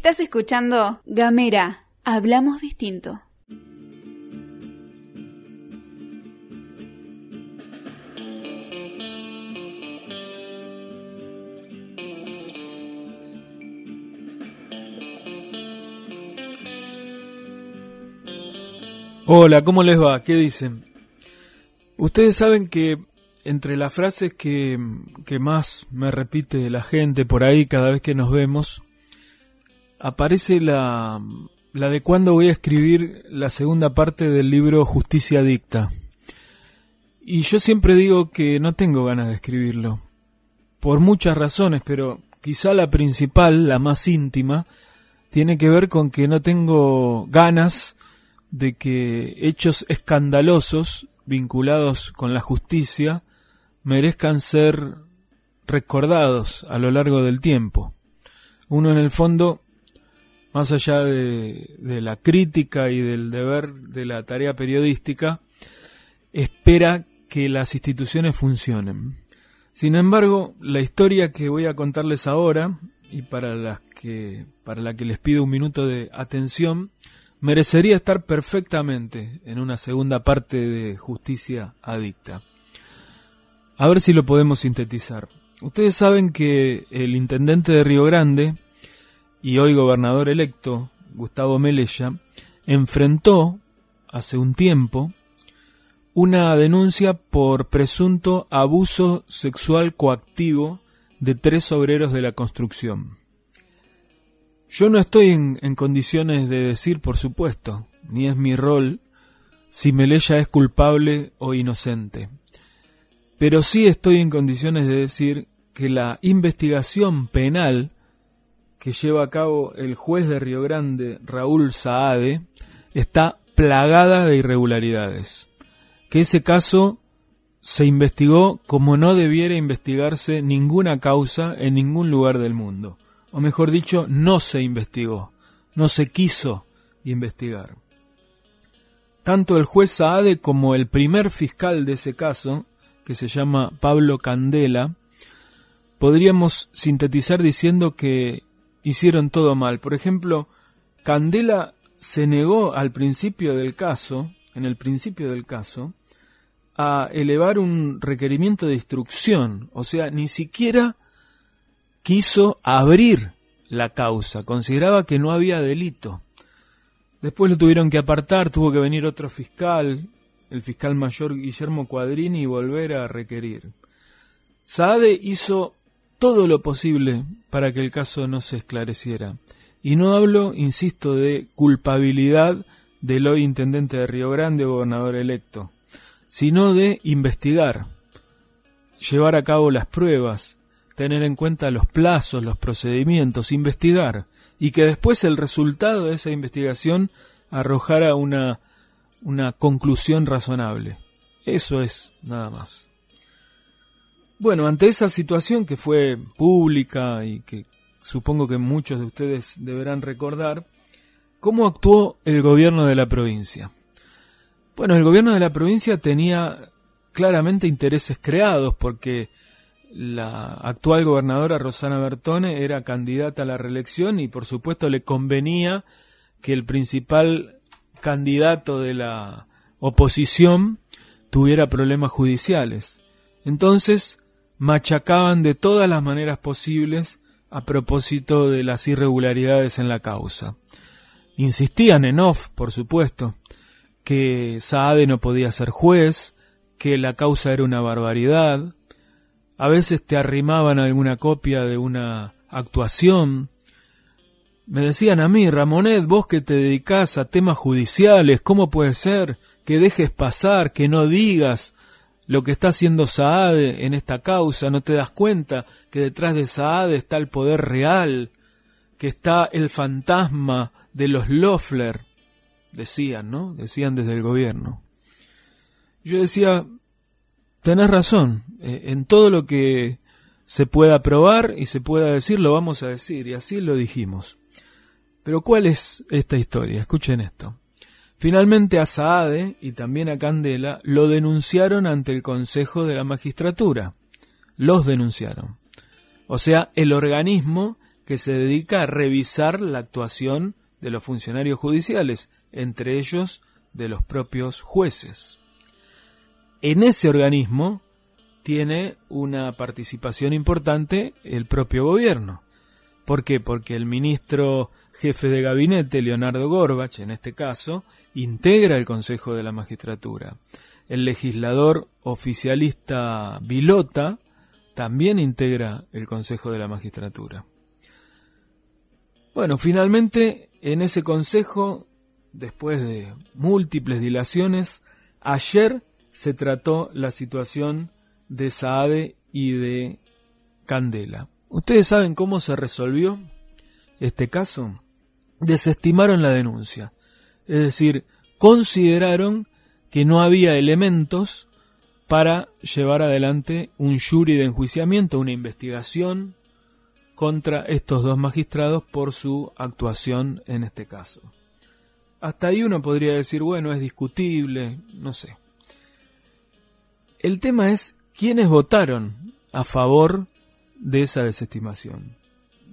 Estás escuchando Gamera, hablamos distinto. Hola, ¿cómo les va? ¿Qué dicen? Ustedes saben que entre las frases que, que, más me repite la gente por ahí cada vez que nos vemos, aparece la, la de cuándo voy a escribir la segunda parte del libro Justicia Dicta. Y yo siempre digo que no tengo ganas de escribirlo, por muchas razones, pero quizá la principal, la más íntima, tiene que ver con que no tengo ganas de que hechos escandalosos vinculados con la justicia merezcan ser recordados a lo largo del tiempo. Uno en el fondo, más allá de, la crítica y del deber de la tarea periodística, espera que las instituciones funcionen. Sin embargo, la historia que voy a contarles ahora, y para, las que, para la que les pido un minuto de atención, merecería estar perfectamente en una segunda parte de Justicia Adicta. A ver si lo podemos sintetizar. Ustedes saben que el intendente de Río Grande y hoy gobernador electo, Gustavo Melella, enfrentó hace un tiempo una denuncia por presunto abuso sexual coactivo de tres obreros de la construcción. Yo no estoy en, condiciones de decir, por supuesto, ni es mi rol, si Melella es culpable o inocente. Pero sí estoy en condiciones de decir que la investigación penal que lleva a cabo el juez de Río Grande, Raúl Saade, está plagada de irregularidades. Que ese caso se investigó como no debiera investigarse ninguna causa en ningún lugar del mundo o mejor dicho, no se investigó, no se quiso investigar. Tanto el juez Saade como el primer fiscal de ese caso, que se llama Pablo Candela, podríamos sintetizar diciendo que hicieron todo mal. Por ejemplo, Candela se negó al principio del caso, en el principio del caso, a elevar un requerimiento de instrucción, o sea, ni siquiera quiso abrir la causa, consideraba que no había delito. Después lo tuvieron que apartar, tuvo que venir otro fiscal, el fiscal mayor Guillermo Cuadrini, y volver a requerir. Saade hizo todo lo posible para que el caso no se esclareciera. Y no hablo, insisto, de culpabilidad del hoy intendente de Río Grande gobernador electo, sino de investigar, llevar a cabo las pruebas, tener en cuenta los plazos, los procedimientos, investigar y que después el resultado de esa investigación arrojara una, una conclusión razonable. Eso es nada más. Bueno, ante esa situación que fue pública y que supongo que muchos de ustedes deberán recordar, ¿cómo actuó el gobierno de la provincia? Bueno, el gobierno de la provincia tenía claramente intereses creados porque la actual gobernadora Rosana Bertone era candidata a la reelección y por supuesto le convenía que el principal candidato de la oposición tuviera problemas judiciales. Entonces machacaban de todas las maneras posibles a propósito de las irregularidades en la causa. Insistían en off, por supuesto, que Saade no podía ser juez, que la causa era una barbaridad, a veces te arrimaban alguna copia de una actuación. Me decían a mí, Ramonet, vos que te dedicás a temas judiciales, ¿cómo puede ser que dejes pasar, que no digas lo que está haciendo Saade en esta causa? ¿No te das cuenta que detrás de Saade está el poder real, que está el fantasma de los Loeffler? Decían, ¿no? Decían desde el gobierno. Yo decía, tenés razón, eh, en todo lo que se pueda probar y se pueda decir, lo vamos a decir, y así lo dijimos. Pero ¿cuál es esta historia? Escuchen esto. Finalmente a Saade y también a Candela lo denunciaron ante el Consejo de la Magistratura. Los denunciaron. O sea, el organismo que se dedica a revisar la actuación de los funcionarios judiciales, entre ellos de los propios jueces. En ese organismo tiene una participación importante el propio gobierno. ¿Por qué? Porque el ministro jefe de gabinete, Leonardo Gorbach, en este caso, integra el Consejo de la Magistratura. El legislador oficialista Vilota también integra el Consejo de la Magistratura. Bueno, finalmente en ese Consejo, después de múltiples dilaciones, ayer se trató la situación de Saade y de Candela. ¿Ustedes saben cómo se resolvió este caso? Desestimaron la denuncia. Es decir, consideraron que no había elementos para llevar adelante un jury de enjuiciamiento, una investigación contra estos dos magistrados por su actuación en este caso. Hasta ahí uno podría decir, bueno, es discutible, no sé. El tema es quiénes votaron a favor de esa desestimación.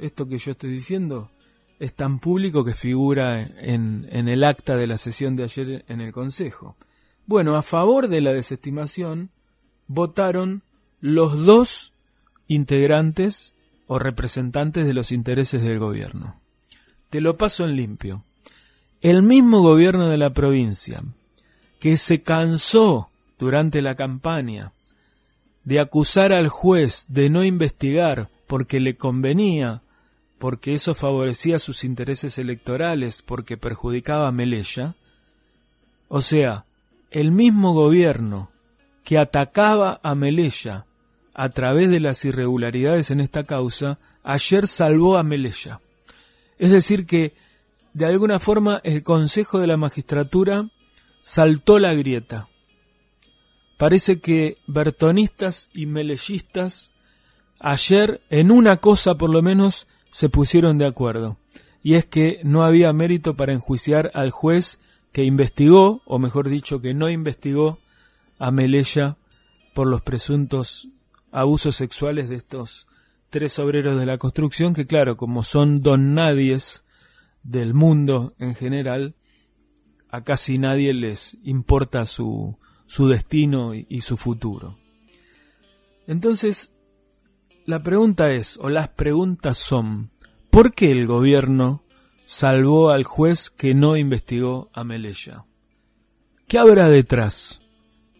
Esto que yo estoy diciendo es tan público que figura en, el acta de la sesión de ayer en el Consejo. Bueno, a favor de la desestimación votaron los dos integrantes o representantes de los intereses del gobierno. Te lo paso en limpio. El mismo gobierno de la provincia, que se cansó durante la campaña de acusar al juez de no investigar porque le convenía, porque eso favorecía sus intereses electorales, porque perjudicaba a Melella, o sea, el mismo gobierno que atacaba a Melella a través de las irregularidades en esta causa, ayer salvó a Melella. Es decir, que de alguna forma el Consejo de la Magistratura saltó la grieta. Parece que bertonistas y melellistas ayer en una cosa por lo menos se pusieron de acuerdo, y es que no había mérito para enjuiciar al juez que investigó, o mejor dicho, que no investigó a Melella por los presuntos abusos sexuales de estos tres obreros de la construcción, que claro, como son don nadies del mundo en general, a casi nadie les importa su, su destino y, su futuro. Entonces, la pregunta es, o las preguntas son, ¿por qué el gobierno salvó al juez que no investigó a Melella? ¿Qué habrá detrás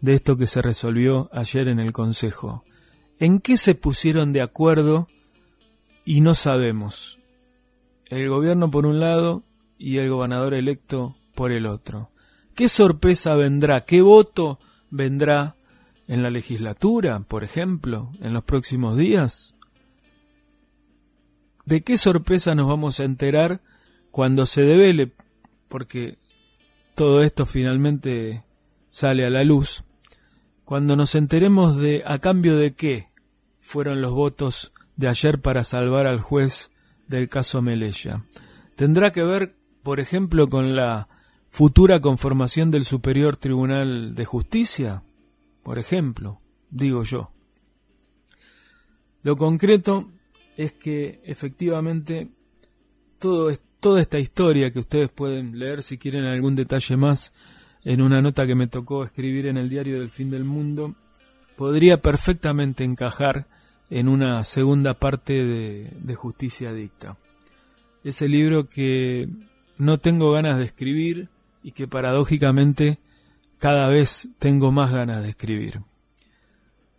de esto que se resolvió ayer en el Consejo? ¿En qué se pusieron de acuerdo y no sabemos? El gobierno por un lado y el gobernador electo por el otro. ¿Qué sorpresa vendrá? ¿Qué voto vendrá en la legislatura, por ejemplo, en los próximos días? ¿De qué sorpresa nos vamos a enterar cuando se devele? Porque todo esto finalmente sale a la luz. Cuando nos enteremos de a cambio de qué fueron los votos de ayer para salvar al juez del caso Melella. Tendrá que ver, por ejemplo, con la futura conformación del Superior Tribunal de Justicia, por ejemplo, digo yo. Lo concreto es que efectivamente todo toda esta historia que ustedes pueden leer si quieren algún detalle más en una nota que me tocó escribir en el diario del fin del mundo, podría perfectamente encajar en una segunda parte de, de Justicia Dicta. Ese libro que no tengo ganas de escribir y que paradójicamente cada vez tengo más ganas de escribir.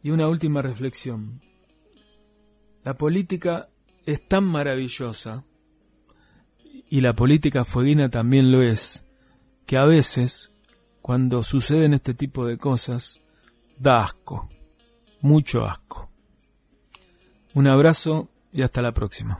Y una última reflexión. La política es tan maravillosa, y la política fueguina también lo es, que a veces, cuando suceden este tipo de cosas, da asco, mucho asco. Un abrazo y hasta la próxima.